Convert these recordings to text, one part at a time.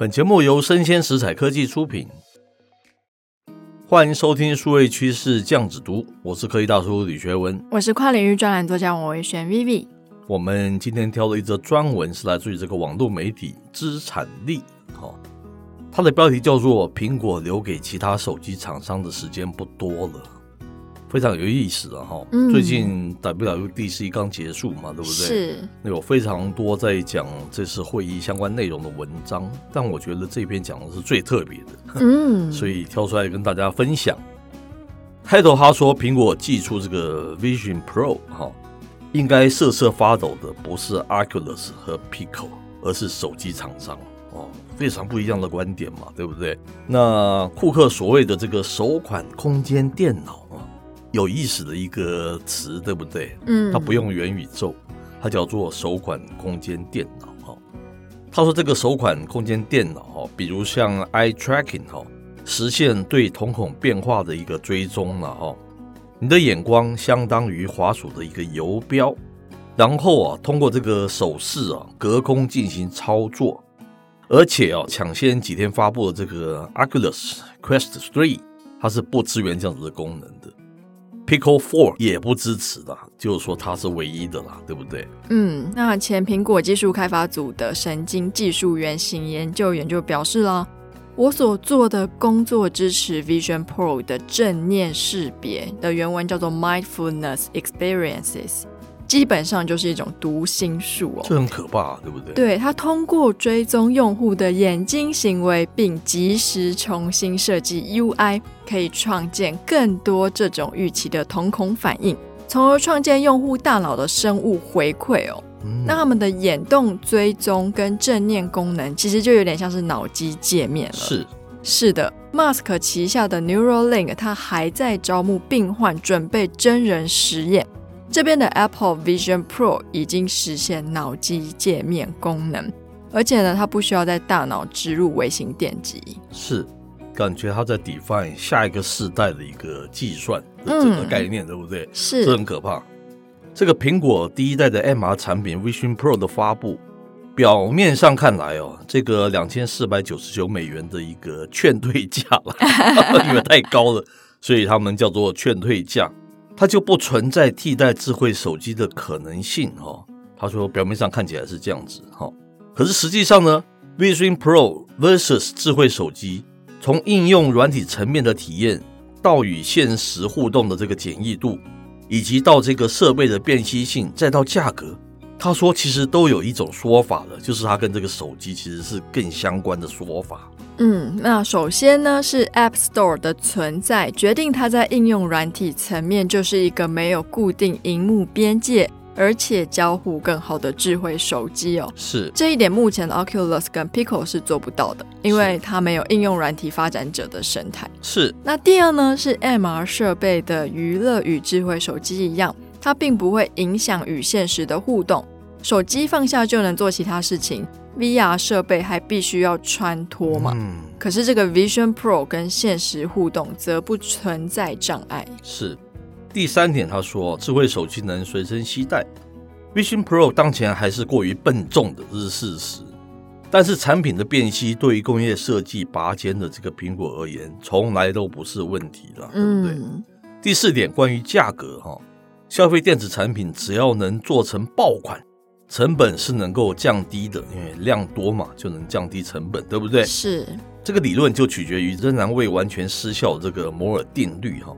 本节目由生鲜食材科技出品，欢迎收听数位趋势酱子读，我是科技大叔李学文，我是跨领域专栏作家王维轩 Vivi。我们今天挑的一则专文是来自于这个网络媒体资产力，好，它的标题叫做“苹果留给其他手机厂商的时间不多了”。非常有意思的哈，最近 WWDC 刚结束嘛，对不对？是。有非常多在讲这次会议相关内容的文章，但我觉得这篇讲的是最特别的，嗯，所以挑出来跟大家分享。开头他说，苹果寄出这个 Vision Pro 哈，应该瑟瑟发抖的不是 Oculus 和 Pico，而是手机厂商哦，非常不一样的观点嘛，对不对？那库克所谓的这个首款空间电脑啊。有意思的一个词，对不对？嗯，它不用元宇宙，它叫做首款空间电脑哈。他说这个首款空间电脑哈，比如像 eye tracking 哈，实现对瞳孔变化的一个追踪了哈。你的眼光相当于滑鼠的一个游标，然后啊，通过这个手势啊，隔空进行操作，而且啊，抢先几天发布的这个 Oculus Quest 3，它是不支援这样子的功能的。Pico 4也不支持的，就是说它是唯一的啦，对不对？嗯，那前苹果技术开发组的神经技术原型研究员就表示啦，我所做的工作支持 Vision Pro 的正念识别的原文叫做 Mindfulness Experiences。基本上就是一种读心术哦，这很可怕，对不对？对，它通过追踪用户的眼睛行为，并及时重新设计 UI，可以创建更多这种预期的瞳孔反应，从而创建用户大脑的生物回馈哦。嗯、那他们的眼动追踪跟正念功能，其实就有点像是脑机界面了。是是的，Mask 旗下的 Neuralink，它还在招募病患，准备真人实验。这边的 Apple Vision Pro 已经实现脑机界面功能，而且呢，它不需要在大脑植入微型电极。是，感觉它在 define 下一个世代的一个计算的整个概念，嗯、对不对？是，这很可怕。这个苹果第一代的 MR 产品 Vision Pro 的发布，表面上看来哦，这个两千四百九十九美元的一个劝退价了，因为太高了，所以他们叫做劝退价。它就不存在替代智慧手机的可能性哈。他说表面上看起来是这样子哈，可是实际上呢，Vision Pro versus 智慧手机，从应用软体层面的体验到与现实互动的这个简易度，以及到这个设备的便携性，再到价格，他说其实都有一种说法的，就是它跟这个手机其实是更相关的说法。嗯，那首先呢，是 App Store 的存在决定它在应用软体层面就是一个没有固定荧幕边界，而且交互更好的智慧手机哦。是这一点，目前的 Oculus 跟 Pico 是做不到的，因为它没有应用软体发展者的生态。是。那第二呢，是 MR 设备的娱乐与智慧手机一样，它并不会影响与现实的互动，手机放下就能做其他事情。VR 设备还必须要穿脱嘛？嗯，可是这个 Vision Pro 跟现实互动则不存在障碍。是第三点，他说智慧手机能随身携带，Vision Pro 当前还是过于笨重的，这是事实。但是产品的辨析对于工业设计拔尖的这个苹果而言，从来都不是问题了，对不对？嗯，第四点，关于价格哈，消费电子产品只要能做成爆款。成本是能够降低的，因为量多嘛，就能降低成本，对不对？是这个理论就取决于仍然未完全失效这个摩尔定律哈，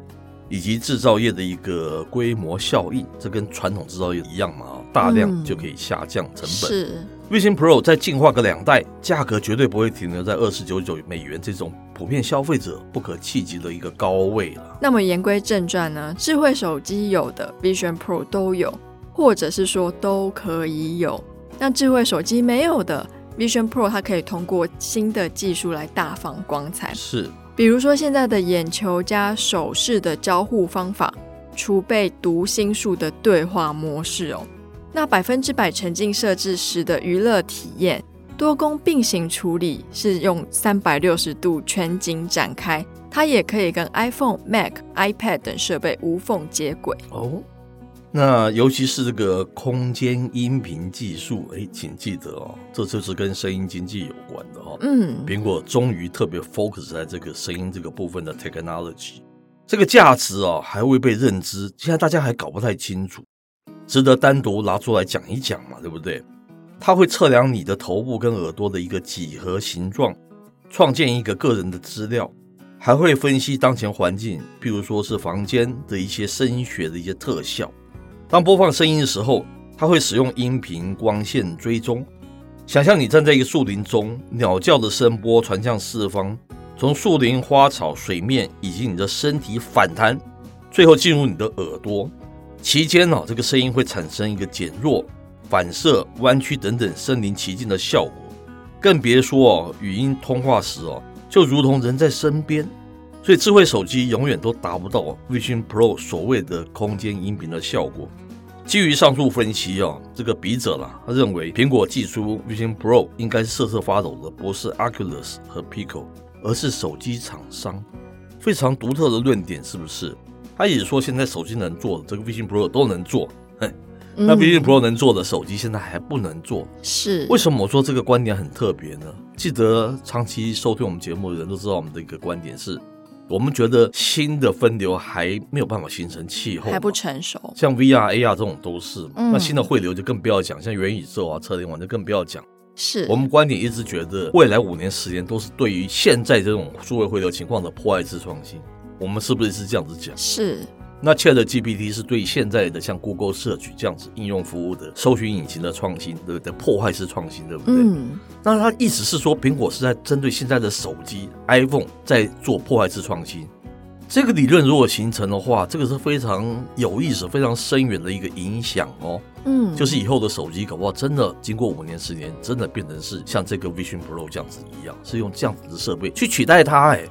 以及制造业的一个规模效应，这跟传统制造业一样嘛，大量就可以下降成本。是 Vision Pro 再进化个两代，价格绝对不会停留在二十九九美元这种普遍消费者不可企及的一个高位了。那么言归正传呢，智慧手机有的 Vision Pro 都有。或者是说都可以有，那智慧手机没有的 Vision Pro，它可以通过新的技术来大放光彩。是，比如说现在的眼球加手势的交互方法，储备读心术的对话模式哦。那百分之百沉浸设置时的娱乐体验，多功并行处理是用三百六十度全景展开，它也可以跟 iPhone、Mac、iPad 等设备无缝接轨哦。那尤其是这个空间音频技术，哎，请记得哦，这就是跟声音经济有关的哦。嗯，苹果终于特别 focus 在这个声音这个部分的 technology，这个价值哦还未被认知，现在大家还搞不太清楚，值得单独拿出来讲一讲嘛，对不对？它会测量你的头部跟耳朵的一个几何形状，创建一个个人的资料，还会分析当前环境，比如说是房间的一些声学的一些特效。当播放声音的时候，它会使用音频光线追踪。想象你站在一个树林中，鸟叫的声波传向四方，从树林、花草、水面以及你的身体反弹，最后进入你的耳朵。期间呢，这个声音会产生一个减弱、反射、弯曲等等身临其境的效果。更别说哦，语音通话时哦，就如同人在身边。所以智慧手机永远都达不到 Vision Pro 所谓的空间音频的效果。基于上述分析啊，这个笔者啦，他认为苹果寄出 Vision Pro 应该是瑟瑟发抖的，不是 Oculus 和 Pico，而是手机厂商非常独特的论点，是不是？他也说现在手机能做的，这个 Vision Pro 都能做，嘿，那 Vision Pro 能做的手机现在还不能做，是为什么？我说这个观点很特别呢？记得长期收听我们节目的人都知道，我们的一个观点是。我们觉得新的分流还没有办法形成气候，还不成熟。像 VR、AR 这种都是，嗯、那新的汇流就更不要讲，像元宇宙啊、车联网就更不要讲。是我们观点一直觉得，未来五年、十年都是对于现在这种数位汇流情况的破坏式创新。我们是不是是这样子讲？是。那 ChatGPT 是对现在的像 Google Search 这样子应用服务的搜寻引擎的创新，对不对？破坏式创新，对不对？嗯。那它意思是说，苹果是在针对现在的手机 iPhone 在做破坏式创新。这个理论如果形成的话，这个是非常有意思、非常深远的一个影响哦。嗯。就是以后的手机搞不好真的经过五年、十年，真的变成是像这个 Vision Pro 这样子一样，是用这样子的设备去取代它，哎。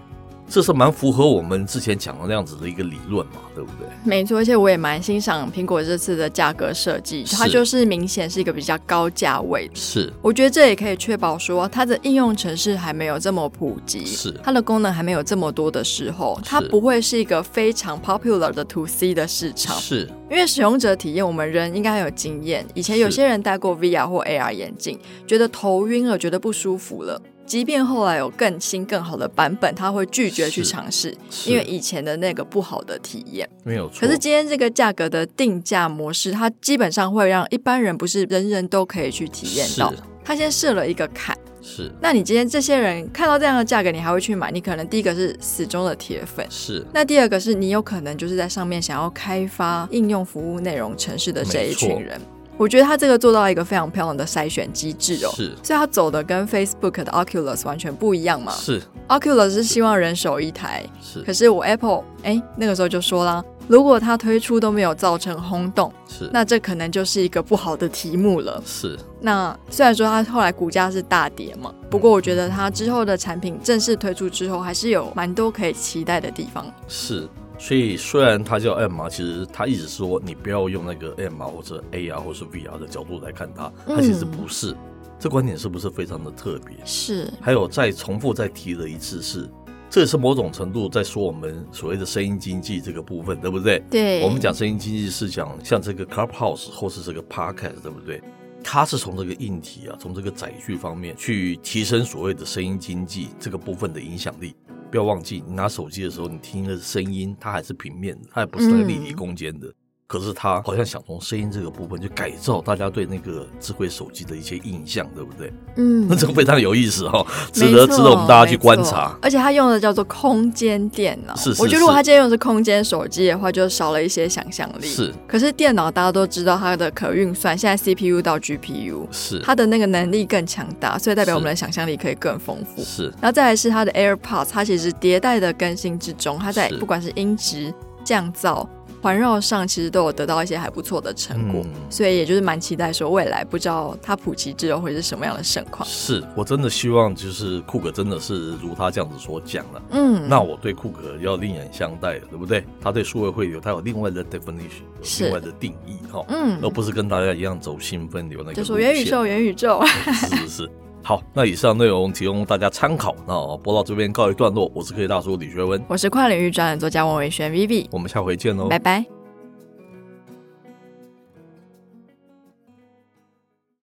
这是蛮符合我们之前讲的那样子的一个理论嘛，对不对？没错，而且我也蛮欣赏苹果这次的价格设计，它就是明显是一个比较高价位的。是，我觉得这也可以确保说它的应用程式还没有这么普及，是它的功能还没有这么多的时候，它不会是一个非常 popular 的 to C 的市场。是，因为使用者体验，我们人应该很有经验。以前有些人戴过 VR 或 AR 眼镜，觉得头晕了，觉得不舒服了。即便后来有更新更好的版本，他会拒绝去尝试，因为以前的那个不好的体验没有错。可是今天这个价格的定价模式，它基本上会让一般人不是人人都可以去体验到。他先设了一个坎，是。那你今天这些人看到这样的价格，你还会去买？你可能第一个是死忠的铁粉，是。那第二个是你有可能就是在上面想要开发应用服务内容城市的这一群人。我觉得他这个做到一个非常漂亮的筛选机制哦，是，所以他走的跟 Facebook 的 Oculus 完全不一样嘛。是，Oculus 是希望人手一台，是。可是我 Apple 哎，那个时候就说啦，如果它推出都没有造成轰动，是，那这可能就是一个不好的题目了。是。那虽然说它后来股价是大跌嘛，不过我觉得它之后的产品正式推出之后，还是有蛮多可以期待的地方。是。所以虽然它叫 MR，其实它一直说你不要用那个 MR 或者 AR 或是 VR 的角度来看它，它其实不是。嗯、这观点是不是非常的特别？是。还有再重复再提了一次是，这也是某种程度在说我们所谓的声音经济这个部分，对不对？对。我们讲声音经济是讲像这个 Clubhouse 或是这个 Podcast，对不对？它是从这个硬体啊，从这个载具方面去提升所谓的声音经济这个部分的影响力。不要忘记，你拿手机的时候，你听的声音，它还是平面的，它也不是那个立体空间的。嗯可是他好像想从声音这个部分去改造大家对那个智慧手机的一些印象，对不对？嗯，那这个非常有意思哈、哦，值得值得我们大家去观察。而且他用的叫做空间电脑，是，是，是。我觉得如果他今天用的是空间手机的话，就少了一些想象力。是。可是电脑大家都知道它的可运算，现在 CPU 到 GPU，是它的那个能力更强大，所以代表我们的想象力可以更丰富。是。然后再来是它的 AirPods，它其实迭代的更新之中，它在不管是音质降噪。环绕上其实都有得到一些还不错的成果，嗯、所以也就是蛮期待说未来不知道它普及之后会是什么样的盛况。是我真的希望就是库克真的是如他这样子所讲了，嗯，那我对库克要另眼相待了，对不对？他对数位汇流他有另外的 definition，有另外的定义哈，嗯，而不是跟大家一样走新分流那个。就说元宇宙，元宇宙，是 是是。好，那以上内容提供大家参考。那播到这边告一段落，我是科技大叔李学文，我是跨领域专栏作家王伟轩 Vivi，我们下回见喽，拜拜。